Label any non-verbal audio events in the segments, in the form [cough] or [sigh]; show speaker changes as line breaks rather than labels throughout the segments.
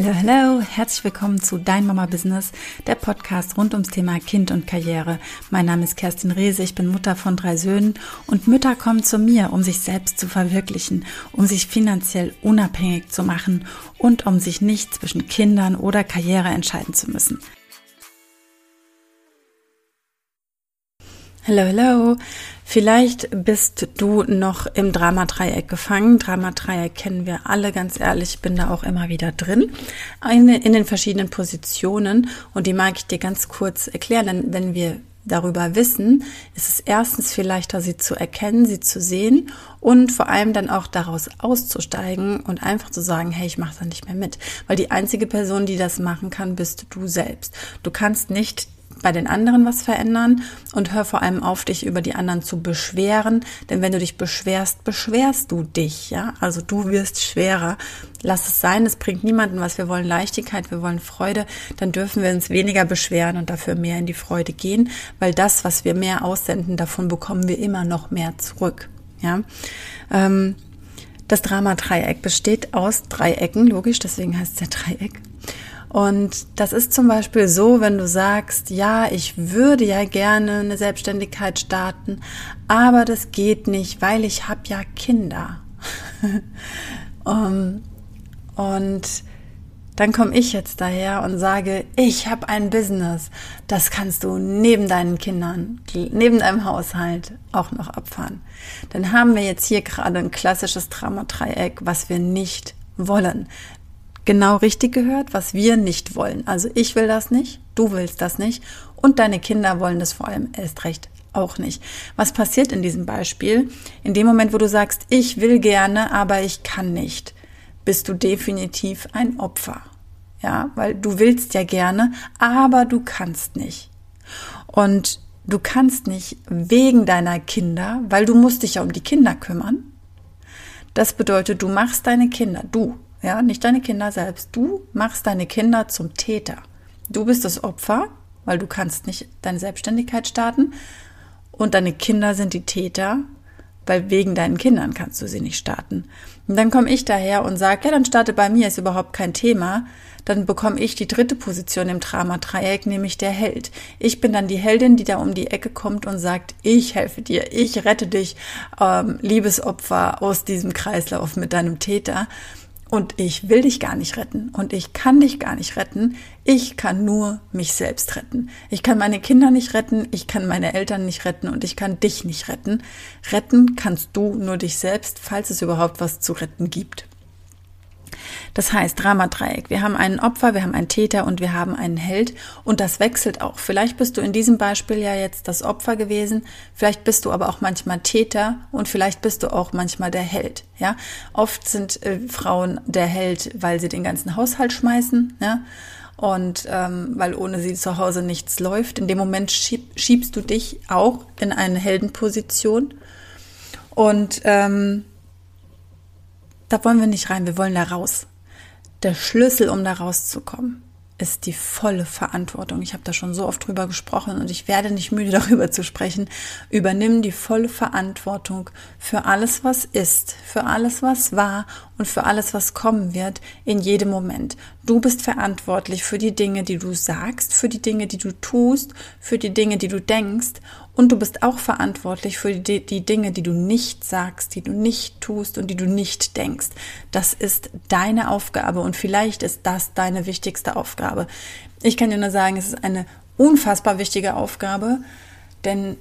Hallo, hallo, herzlich willkommen zu Dein Mama Business, der Podcast rund ums Thema Kind und Karriere. Mein Name ist Kerstin Rehse, ich bin Mutter von drei Söhnen und Mütter kommen zu mir, um sich selbst zu verwirklichen, um sich finanziell unabhängig zu machen und um sich nicht zwischen Kindern oder Karriere entscheiden zu müssen. Hallo, hallo. Vielleicht bist du noch im Dramadreieck gefangen. Dramadreieck kennen wir alle, ganz ehrlich, ich bin da auch immer wieder drin. Eine in den verschiedenen Positionen und die mag ich dir ganz kurz erklären, denn wenn wir darüber wissen, ist es erstens viel leichter, sie zu erkennen, sie zu sehen und vor allem dann auch daraus auszusteigen und einfach zu sagen, hey, ich mache da nicht mehr mit. Weil die einzige Person, die das machen kann, bist du selbst. Du kannst nicht bei den anderen was verändern und hör vor allem auf, dich über die anderen zu beschweren, denn wenn du dich beschwerst, beschwerst du dich, ja? Also du wirst schwerer. Lass es sein, es bringt niemanden was. Wir wollen Leichtigkeit, wir wollen Freude, dann dürfen wir uns weniger beschweren und dafür mehr in die Freude gehen, weil das, was wir mehr aussenden, davon bekommen wir immer noch mehr zurück, ja? Ähm, das Drama-Dreieck besteht aus Dreiecken, logisch, deswegen heißt es ja Dreieck. Und das ist zum Beispiel so, wenn du sagst, ja, ich würde ja gerne eine Selbstständigkeit starten, aber das geht nicht, weil ich habe ja Kinder. [laughs] um, und dann komme ich jetzt daher und sage, ich habe ein Business, das kannst du neben deinen Kindern, neben deinem Haushalt auch noch abfahren. Dann haben wir jetzt hier gerade ein klassisches Drama-Dreieck, was wir nicht wollen genau richtig gehört, was wir nicht wollen. Also ich will das nicht, du willst das nicht und deine Kinder wollen das vor allem erst recht auch nicht. Was passiert in diesem Beispiel? In dem Moment, wo du sagst, ich will gerne, aber ich kann nicht, bist du definitiv ein Opfer. Ja, weil du willst ja gerne, aber du kannst nicht. Und du kannst nicht wegen deiner Kinder, weil du musst dich ja um die Kinder kümmern. Das bedeutet, du machst deine Kinder, du, ja, nicht deine Kinder selbst. Du machst deine Kinder zum Täter. Du bist das Opfer, weil du kannst nicht deine Selbstständigkeit starten. Und deine Kinder sind die Täter, weil wegen deinen Kindern kannst du sie nicht starten. Und dann komme ich daher und sage, ja, dann starte bei mir, ist überhaupt kein Thema. Dann bekomme ich die dritte Position im Drama-Dreieck, nämlich der Held. Ich bin dann die Heldin, die da um die Ecke kommt und sagt, ich helfe dir, ich rette dich, ähm, Liebesopfer aus diesem Kreislauf mit deinem Täter. Und ich will dich gar nicht retten und ich kann dich gar nicht retten. Ich kann nur mich selbst retten. Ich kann meine Kinder nicht retten, ich kann meine Eltern nicht retten und ich kann dich nicht retten. Retten kannst du nur dich selbst, falls es überhaupt was zu retten gibt. Das heißt Dramadreieck. Wir haben einen Opfer, wir haben einen Täter und wir haben einen Held und das wechselt auch. Vielleicht bist du in diesem Beispiel ja jetzt das Opfer gewesen, vielleicht bist du aber auch manchmal Täter und vielleicht bist du auch manchmal der Held. Ja, oft sind äh, Frauen der Held, weil sie den ganzen Haushalt schmeißen. Ja? Und ähm, weil ohne sie zu Hause nichts läuft. In dem Moment schieb, schiebst du dich auch in eine Heldenposition. Und ähm, da wollen wir nicht rein, wir wollen da raus. Der Schlüssel, um da rauszukommen, ist die volle Verantwortung. Ich habe da schon so oft drüber gesprochen und ich werde nicht müde [laughs] darüber zu sprechen. Übernimm die volle Verantwortung für alles, was ist, für alles, was war und für alles, was kommen wird in jedem Moment. Du bist verantwortlich für die Dinge, die du sagst, für die Dinge, die du tust, für die Dinge, die du denkst und du bist auch verantwortlich für die, die, Dinge, die du nicht sagst, die du nicht tust und die du nicht denkst. Das ist deine Aufgabe und vielleicht ist das deine wichtigste Aufgabe. Ich kann dir nur sagen, es ist eine unfassbar wichtige Aufgabe, denn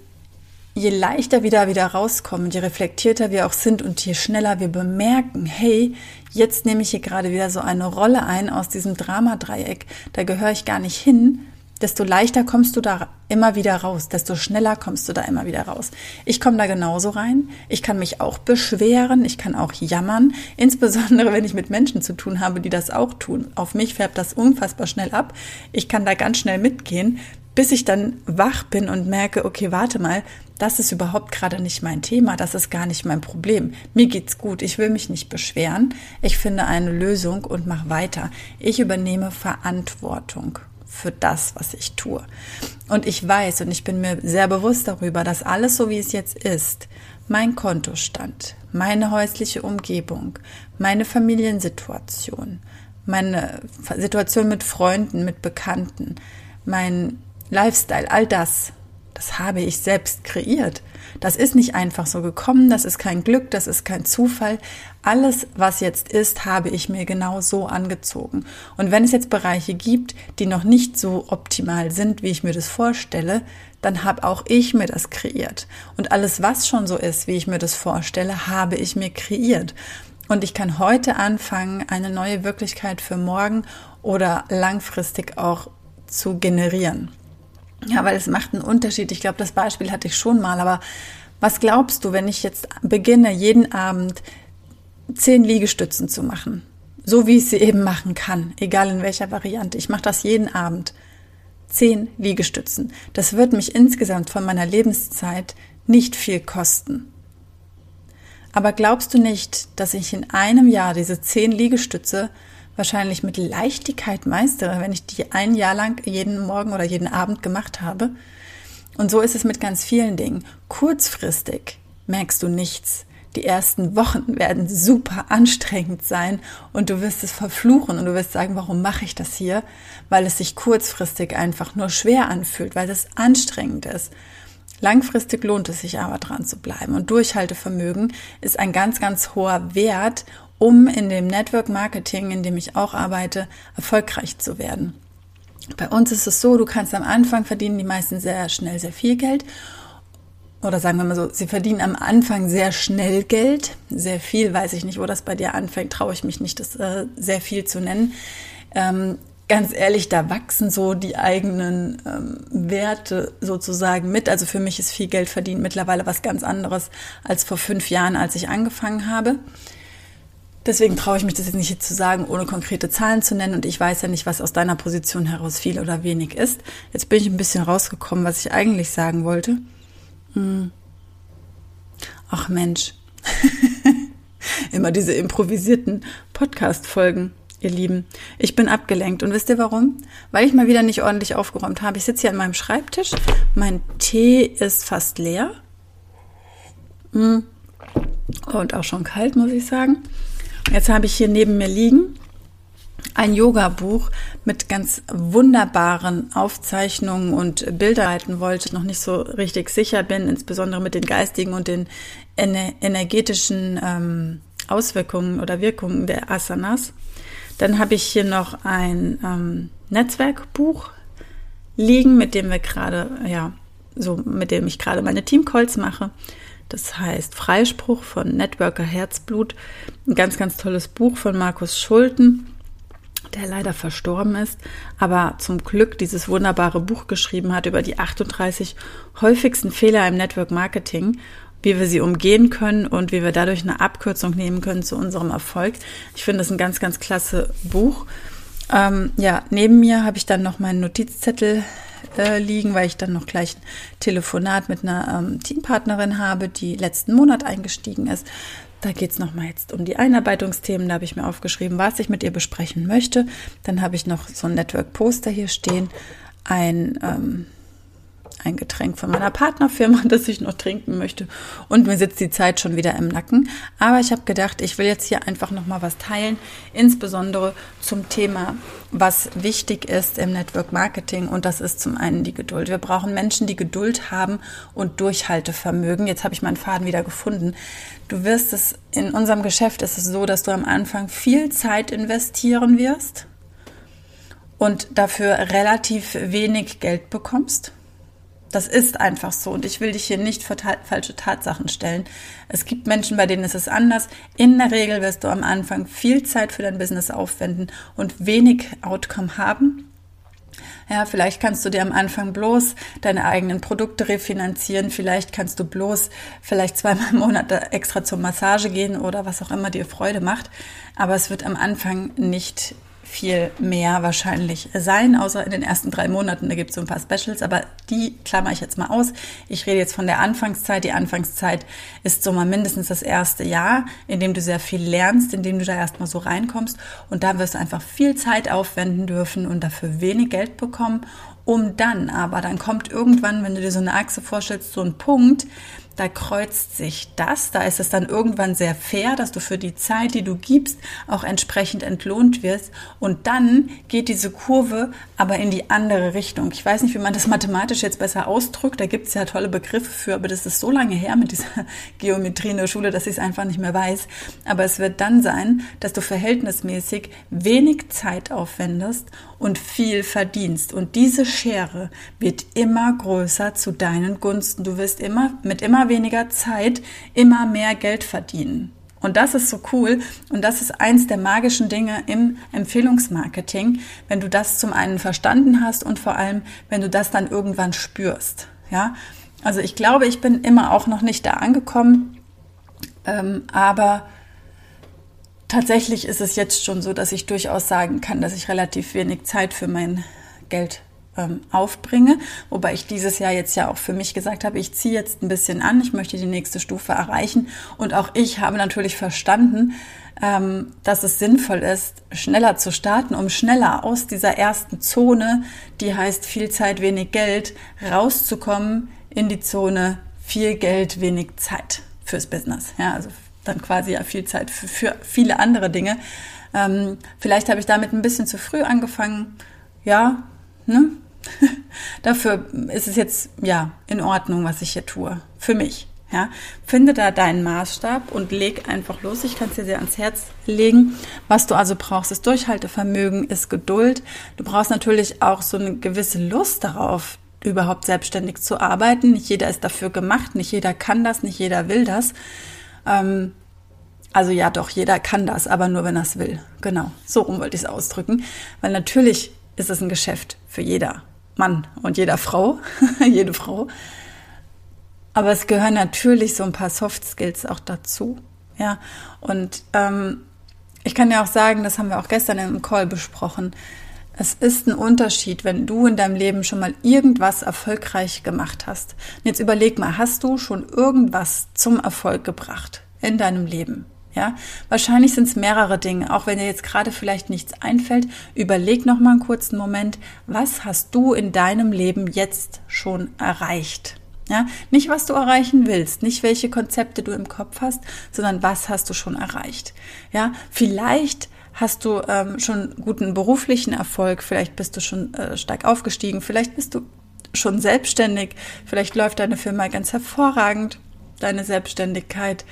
je leichter wir da wieder rauskommen, je reflektierter wir auch sind und je schneller wir bemerken, hey, jetzt nehme ich hier gerade wieder so eine Rolle ein aus diesem Dramadreieck, da gehöre ich gar nicht hin, desto leichter kommst du da immer wieder raus, desto schneller kommst du da immer wieder raus. Ich komme da genauso rein. Ich kann mich auch beschweren, ich kann auch jammern, [laughs] insbesondere wenn ich mit Menschen zu tun habe, die das auch tun. Auf mich färbt das unfassbar schnell ab. Ich kann da ganz schnell mitgehen, bis ich dann wach bin und merke, okay, warte mal, das ist überhaupt gerade nicht mein Thema, das ist gar nicht mein Problem. Mir geht's gut, ich will mich nicht beschweren. Ich finde eine Lösung und mache weiter. Ich übernehme Verantwortung für das, was ich tue. Und ich weiß und ich bin mir sehr bewusst darüber, dass alles so wie es jetzt ist, mein Kontostand, meine häusliche Umgebung, meine Familiensituation, meine Situation mit Freunden, mit Bekannten, mein Lifestyle, all das, das habe ich selbst kreiert. Das ist nicht einfach so gekommen, das ist kein Glück, das ist kein Zufall. Alles, was jetzt ist, habe ich mir genau so angezogen. Und wenn es jetzt Bereiche gibt, die noch nicht so optimal sind, wie ich mir das vorstelle, dann habe auch ich mir das kreiert. Und alles, was schon so ist, wie ich mir das vorstelle, habe ich mir kreiert. Und ich kann heute anfangen, eine neue Wirklichkeit für morgen oder langfristig auch zu generieren. Ja, weil es macht einen Unterschied. Ich glaube, das Beispiel hatte ich schon mal, aber was glaubst du, wenn ich jetzt beginne, jeden Abend zehn Liegestützen zu machen? So wie ich sie eben machen kann, egal in welcher Variante. Ich mache das jeden Abend. Zehn Liegestützen. Das wird mich insgesamt von meiner Lebenszeit nicht viel kosten. Aber glaubst du nicht, dass ich in einem Jahr diese zehn Liegestütze wahrscheinlich mit Leichtigkeit meistere, wenn ich die ein Jahr lang jeden Morgen oder jeden Abend gemacht habe? Und so ist es mit ganz vielen Dingen. Kurzfristig merkst du nichts. Die ersten Wochen [laughs] werden super anstrengend sein und du wirst es verfluchen und du wirst sagen, warum mache ich das hier? Weil es sich kurzfristig einfach nur schwer anfühlt, weil es anstrengend ist. Langfristig lohnt es sich aber dran zu bleiben und Durchhaltevermögen ist ein ganz, ganz hoher Wert, um in dem Network Marketing, in dem ich auch arbeite, erfolgreich zu werden. Bei uns ist es so, du kannst am Anfang verdienen die meisten sehr schnell sehr viel Geld. Oder sagen wir mal so, sie verdienen am Anfang sehr schnell Geld. Sehr viel, weiß ich nicht, wo das bei dir anfängt, traue ich mich nicht, das äh, sehr viel zu nennen. Ähm, ganz ehrlich, da wachsen so die eigenen ähm, Werte sozusagen mit. Also für mich ist viel Geld verdient mittlerweile was ganz anderes als vor fünf Jahren, als ich angefangen habe. Deswegen traue ich mich das jetzt nicht zu sagen, ohne konkrete Zahlen zu nennen. Und ich weiß ja nicht, was aus deiner Position heraus viel oder wenig ist. Jetzt bin ich ein bisschen rausgekommen, was ich eigentlich sagen wollte. Hm. Ach Mensch. [laughs] Immer diese improvisierten Podcast-Folgen, ihr Lieben. Ich bin abgelenkt. Und wisst ihr warum? Weil ich mal wieder nicht ordentlich aufgeräumt habe. Ich sitze hier an meinem Schreibtisch. Mein Tee ist fast leer. Hm. Und auch schon kalt, muss ich sagen. Jetzt habe ich hier neben mir liegen ein Yoga-Buch mit ganz wunderbaren Aufzeichnungen und Bilder halten wollte, noch nicht so richtig sicher bin, insbesondere mit den geistigen und den energetischen ähm, Auswirkungen oder Wirkungen der Asanas. Dann habe ich hier noch ein ähm, Netzwerkbuch liegen, mit dem wir gerade, ja, so mit dem ich gerade meine Teamcalls mache. Das heißt Freispruch von Networker Herzblut. Ein ganz, ganz tolles Buch von Markus Schulten, der leider verstorben ist, aber zum Glück dieses wunderbare Buch geschrieben hat über die 38 häufigsten Fehler im Network Marketing wie wir sie umgehen können und wie wir dadurch eine Abkürzung nehmen können zu unserem Erfolg. Ich finde das ein ganz, ganz klasse Buch. Ähm, ja, neben mir habe ich dann noch meinen Notizzettel äh, liegen, weil ich dann noch gleich ein Telefonat mit einer ähm, Teampartnerin habe, die letzten Monat eingestiegen ist. Da geht es nochmal jetzt um die Einarbeitungsthemen. Da habe ich mir aufgeschrieben, was ich mit ihr besprechen möchte. Dann habe ich noch so ein Network-Poster hier stehen, ein ähm, ein Getränk von meiner Partnerfirma, [laughs] das ich noch trinken möchte. Und mir sitzt die Zeit schon wieder im Nacken. Aber ich habe gedacht, ich will jetzt hier einfach noch mal was teilen, insbesondere zum Thema, was wichtig ist im Network Marketing. Und das ist zum einen die Geduld. Wir brauchen Menschen, die Geduld haben und Durchhaltevermögen. Jetzt habe ich meinen Faden wieder gefunden. Du wirst es in unserem Geschäft ist es so, dass du am Anfang viel Zeit investieren wirst und dafür relativ wenig Geld bekommst. Das ist einfach so und ich will dich hier nicht für ta falsche Tatsachen stellen. Es gibt Menschen, bei denen ist es anders. In der Regel wirst du am Anfang viel Zeit für dein Business aufwenden und wenig Outcome haben. Ja, vielleicht kannst du dir am Anfang bloß deine eigenen Produkte refinanzieren. Vielleicht kannst du bloß vielleicht zweimal im Monat extra zur Massage gehen oder was auch immer dir Freude macht. Aber es wird am Anfang nicht viel mehr wahrscheinlich sein, außer in den ersten drei Monaten. Da gibt es so ein paar Specials, aber die klammer ich jetzt mal aus. Ich rede jetzt von der Anfangszeit. Die Anfangszeit ist so mal mindestens das erste Jahr, in dem du sehr viel lernst, in dem du da erstmal so reinkommst. Und da wirst du einfach viel Zeit aufwenden dürfen und dafür wenig Geld bekommen, um dann aber, dann kommt irgendwann, wenn du dir so eine Achse vorstellst, so ein Punkt, da kreuzt sich das, da ist es dann irgendwann sehr fair, dass du für die Zeit, die du gibst, auch entsprechend entlohnt wirst. Und dann geht diese Kurve aber in die andere Richtung. Ich weiß nicht, wie man das mathematisch jetzt besser ausdrückt, da gibt es ja tolle Begriffe für, aber das ist so lange her mit dieser [laughs] Geometrie in der Schule, dass ich es einfach nicht mehr weiß. Aber es wird dann sein, dass du verhältnismäßig wenig Zeit aufwendest und viel verdienst. Und diese Schere wird immer größer zu deinen Gunsten. Du wirst immer mit immer weniger Zeit immer mehr Geld verdienen. Und das ist so cool. Und das ist eins der magischen Dinge im Empfehlungsmarketing, wenn du das zum einen verstanden hast und vor allem, wenn du das dann irgendwann spürst. Ja, also ich glaube, ich bin immer auch noch nicht da angekommen, ähm, aber tatsächlich ist es jetzt schon so, dass ich durchaus sagen kann, dass ich relativ wenig Zeit für mein Geld ähm, aufbringe. Wobei ich dieses Jahr jetzt ja auch für mich gesagt habe, ich ziehe jetzt ein bisschen an, ich möchte die nächste Stufe erreichen. Und auch ich habe natürlich verstanden, ähm, dass es sinnvoll ist, schneller zu starten, um schneller aus dieser ersten Zone, die heißt viel Zeit, wenig Geld, rauszukommen in die Zone viel Geld, wenig Zeit fürs Business. Ja, also dann quasi ja viel Zeit für, für viele andere Dinge. Ähm, vielleicht habe ich damit ein bisschen zu früh angefangen. Ja, ne? [laughs] Dafür ist es jetzt ja in Ordnung, was ich hier tue. Für mich. Ja, finde da deinen Maßstab und leg einfach los. Ich kann es dir sehr ans Herz legen. Was du also brauchst, ist Durchhaltevermögen, ist Geduld. Du brauchst natürlich auch so eine gewisse Lust darauf, überhaupt selbstständig zu arbeiten. Nicht jeder ist dafür gemacht, nicht jeder kann das, nicht jeder will das. Ähm, also ja, doch, jeder kann das, aber nur wenn er es will. Genau, so rum wollte ich es ausdrücken. Weil natürlich ist es ein Geschäft für jeder Mann und jeder Frau, [laughs] jede Frau. Aber es gehören natürlich so ein paar Soft Skills auch dazu. Ja, und ähm, ich kann ja auch sagen, das haben wir auch gestern im Call besprochen. Es ist ein Unterschied, wenn du in deinem Leben schon mal irgendwas erfolgreich gemacht hast. Und jetzt überleg mal, hast du schon irgendwas zum Erfolg gebracht in deinem Leben? Ja, wahrscheinlich sind es mehrere Dinge. Auch wenn dir jetzt gerade vielleicht nichts einfällt, überleg noch mal einen kurzen Moment, was hast du in deinem Leben jetzt schon erreicht? Ja, nicht was du erreichen willst, nicht welche Konzepte du im Kopf hast, sondern was hast du schon erreicht? Ja, vielleicht hast du ähm, schon guten beruflichen Erfolg, vielleicht bist du schon äh, stark aufgestiegen, vielleicht bist du schon selbstständig, vielleicht läuft deine Firma ganz hervorragend, deine Selbstständigkeit.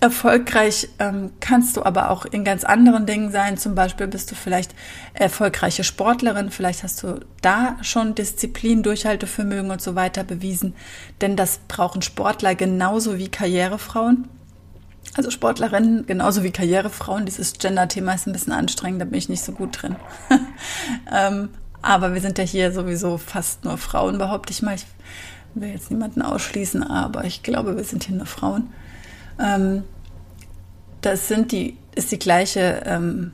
Erfolgreich ähm, kannst du aber auch in ganz anderen Dingen sein. Zum Beispiel bist du vielleicht erfolgreiche Sportlerin, vielleicht hast du da schon Disziplin, Durchhaltevermögen und so weiter bewiesen. Denn das brauchen Sportler genauso wie Karrierefrauen. Also Sportlerinnen genauso wie Karrierefrauen. Dieses Gender-Thema ist ein bisschen anstrengend, da bin ich nicht so gut drin. [laughs] ähm, aber wir sind ja hier sowieso fast nur Frauen, behaupte ich mal. Ich will jetzt niemanden ausschließen, aber ich glaube, wir sind hier nur Frauen. Ähm, das sind die, ist die gleiche ähm,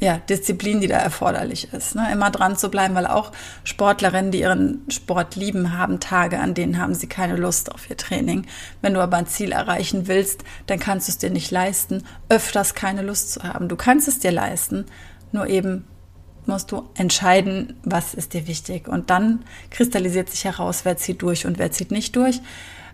ja, Disziplin, die da erforderlich ist. Ne? Immer dran zu bleiben, weil auch Sportlerinnen, die ihren Sport lieben, haben Tage, an denen haben sie keine Lust auf ihr Training. Wenn du aber ein Ziel erreichen willst, dann kannst du es dir nicht leisten, öfters keine Lust zu haben. Du kannst es dir leisten, nur eben musst du entscheiden, was ist dir wichtig. Und dann kristallisiert sich heraus, wer zieht durch und wer zieht nicht durch.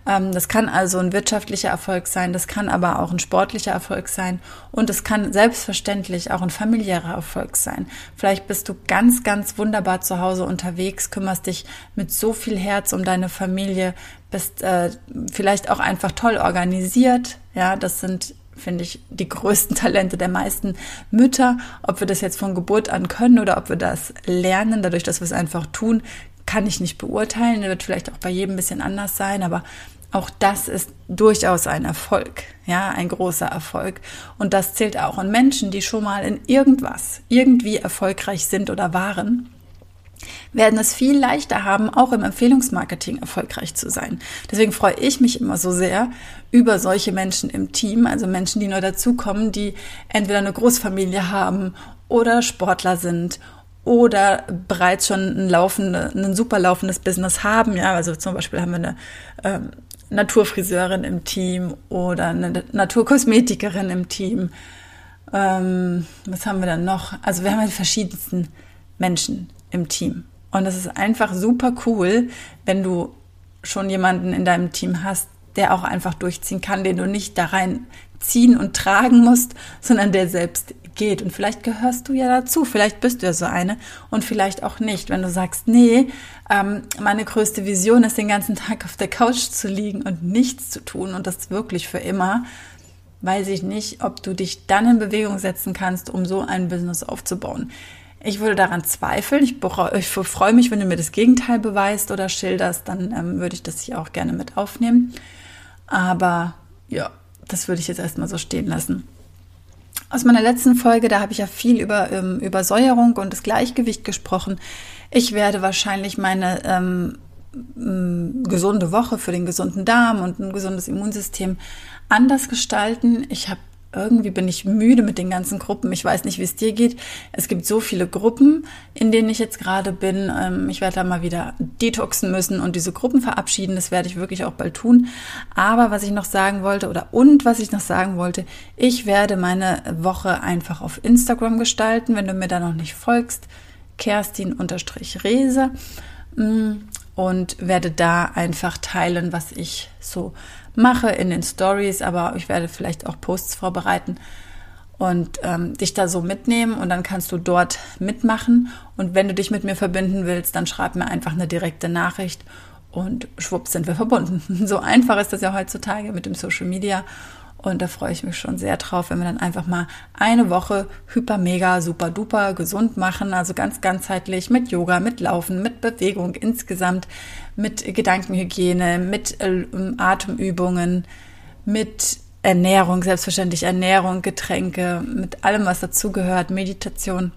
Ähm, das kann also ein wirtschaftlicher Erfolg sein, das kann aber auch ein sportlicher Erfolg sein und es kann selbstverständlich auch ein familiärer Erfolg sein. Vielleicht bist du ganz, ganz wunderbar zu Hause unterwegs, kümmerst dich mit so viel Herz um deine Familie, bist äh, vielleicht auch einfach toll organisiert. Ja, das sind finde ich, die größten Talente der meisten Mütter. Ob wir das jetzt von Geburt an können oder ob wir das lernen, dadurch, dass wir es einfach tun, kann ich nicht beurteilen. Wird vielleicht auch bei jedem ein bisschen anders sein, aber auch das ist durchaus ein Erfolg, ja, ein großer Erfolg. Und das zählt auch. Und Menschen, die schon mal in irgendwas irgendwie erfolgreich sind oder waren, werden es viel leichter haben, auch im Empfehlungsmarketing erfolgreich zu sein. Deswegen freue ich mich immer so sehr über solche Menschen im Team, also Menschen, die neu dazukommen, die entweder eine Großfamilie haben oder Sportler sind oder bereits schon ein, laufende, ein super laufendes Business haben. Ja, also zum Beispiel haben wir eine ähm, Naturfriseurin im Team oder eine Naturkosmetikerin im Team. Ähm, was haben wir dann noch? Also wir haben die verschiedensten Menschen im Team. Und es ist einfach super cool, wenn du schon jemanden in deinem Team hast, der auch einfach durchziehen kann, den du nicht da rein ziehen und tragen musst, sondern der selbst geht. Und vielleicht gehörst du ja dazu, vielleicht bist du ja so eine und vielleicht auch nicht. Wenn du sagst, nee, ähm, meine größte Vision ist, den ganzen Tag auf der Couch zu liegen und nichts zu tun und das wirklich für immer, weiß ich nicht, ob du dich dann in Bewegung setzen kannst, um so ein Business aufzubauen. Ich würde daran zweifeln. Ich, ich freue mich, wenn du mir das Gegenteil beweist oder schilderst, dann ähm, würde ich das hier auch gerne mit aufnehmen. Aber ja, das würde ich jetzt erstmal so stehen lassen. Aus meiner letzten Folge, da habe ich ja viel über ähm, Übersäuerung und das Gleichgewicht gesprochen. Ich werde wahrscheinlich meine ähm, gesunde Woche für den gesunden Darm und ein gesundes Immunsystem anders gestalten. Ich habe irgendwie bin ich müde mit den ganzen Gruppen. Ich weiß nicht, wie es dir geht. Es gibt so viele Gruppen, in denen ich jetzt gerade bin. Ähm, ich werde da mal wieder detoxen müssen und diese Gruppen verabschieden. Das werde ich wirklich auch bald tun. Aber was ich noch sagen wollte oder und was ich noch sagen wollte, ich werde meine Woche einfach auf Instagram gestalten. Wenn du mir da noch nicht folgst, Kerstin-Rese mm, und werde da einfach teilen, was ich so mache in den Stories, aber ich werde vielleicht auch Posts vorbereiten und ähm, dich da so mitnehmen und dann kannst du dort mitmachen. Und wenn du dich mit mir verbinden willst, dann schreib mir einfach eine direkte Nachricht und schwupps sind wir verbunden. [laughs] So einfach ist das ja heutzutage mit dem Social Media. Und da freue ich mich schon sehr drauf, wenn wir dann einfach mal eine Woche hyper, mega, super, duper gesund machen. Also ganz ganzheitlich mit Yoga, mit Laufen, mit Bewegung insgesamt, mit Gedankenhygiene, mit äh, Atemübungen, mit Ernährung, selbstverständlich Ernährung, Getränke, mit allem, was dazugehört, Meditation.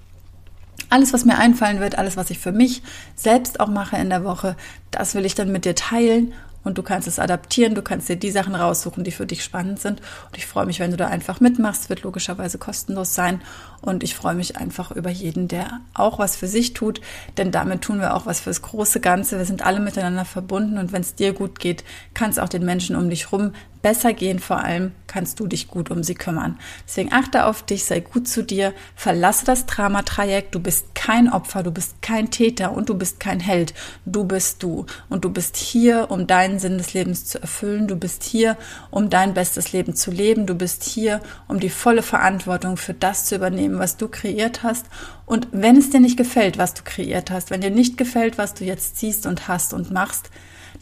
Alles, was mir einfallen wird, alles, was ich für mich selbst auch mache in der Woche, das will ich dann mit dir teilen und du kannst es adaptieren, du kannst dir die Sachen raussuchen, die für dich spannend sind. Und ich freue mich, wenn du da einfach mitmachst, wird logischerweise kostenlos sein. Und ich freue mich einfach über jeden, der auch was für sich tut, denn damit tun wir auch was fürs große Ganze. Wir sind alle miteinander verbunden und wenn es dir gut geht, kann es auch den Menschen um dich rum besser gehen. Vor allem kannst du dich gut um sie kümmern. Deswegen achte auf dich, sei gut zu dir, verlasse das Dramatrajekt. Du bist kein Opfer, du bist kein Täter und du bist kein Held. Du bist du und du bist hier, um deinen Sinn des Lebens zu erfüllen. Du bist hier, um dein bestes Leben zu leben. Du bist hier, um die volle Verantwortung für das zu übernehmen, was du kreiert hast. Und wenn es dir nicht gefällt, was du kreiert hast, wenn dir nicht gefällt, was du jetzt siehst und hast und machst,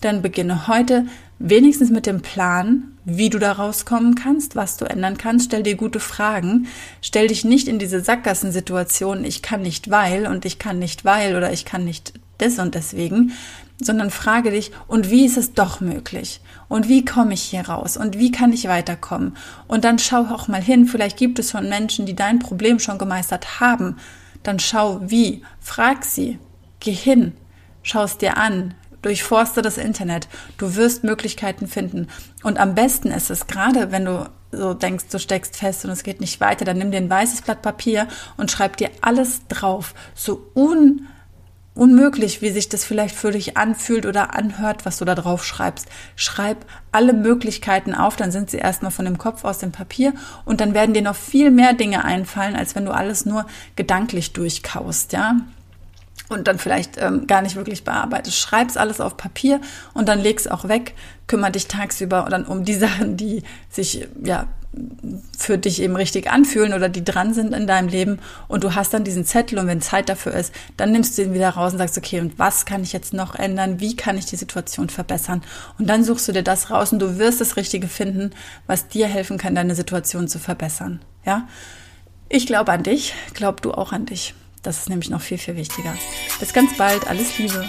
dann beginne heute wenigstens mit dem Plan, wie du da rauskommen kannst, was du ändern kannst. Stell dir gute Fragen. Stell dich nicht in diese Sackgassensituation, ich kann nicht weil und ich kann nicht weil oder ich kann nicht des und deswegen, sondern frage dich, und wie ist es doch möglich? Und wie komme ich hier raus? Und wie kann ich weiterkommen? Und dann schau auch mal hin, vielleicht gibt es schon Menschen, die dein Problem schon gemeistert haben. Dann schau wie, frag sie, geh hin, schau es dir an, durchforste das Internet. Du wirst Möglichkeiten finden. Und am besten ist es, gerade wenn du so denkst, du steckst fest und es geht nicht weiter, dann nimm dir ein weißes Blatt Papier und schreib dir alles drauf. So un, unmöglich, wie sich das vielleicht für dich anfühlt oder anhört, was du da drauf schreibst. Schreib alle Möglichkeiten auf, dann sind sie erstmal von dem Kopf aus dem Papier und dann werden dir noch viel mehr Dinge einfallen, als wenn du alles nur gedanklich durchkaust, ja und dann vielleicht ähm, gar nicht wirklich bearbeitest. Schreib's alles auf Papier und dann leg's auch weg. Kümmere dich tagsüber dann um die [laughs] Sachen, die sich ja für dich eben richtig anfühlen oder die dran sind in deinem Leben und du hast dann diesen Zettel und wenn Zeit dafür ist, dann nimmst du ihn wieder raus und sagst, okay, und was kann ich jetzt noch ändern? Wie kann ich die Situation verbessern? Und dann suchst du dir das raus und du wirst das Richtige finden, was dir helfen kann, deine Situation zu verbessern. Ja? Ich glaube an dich, glaub du auch an dich. Das ist nämlich noch viel, viel wichtiger. Bis ganz bald. Alles Liebe.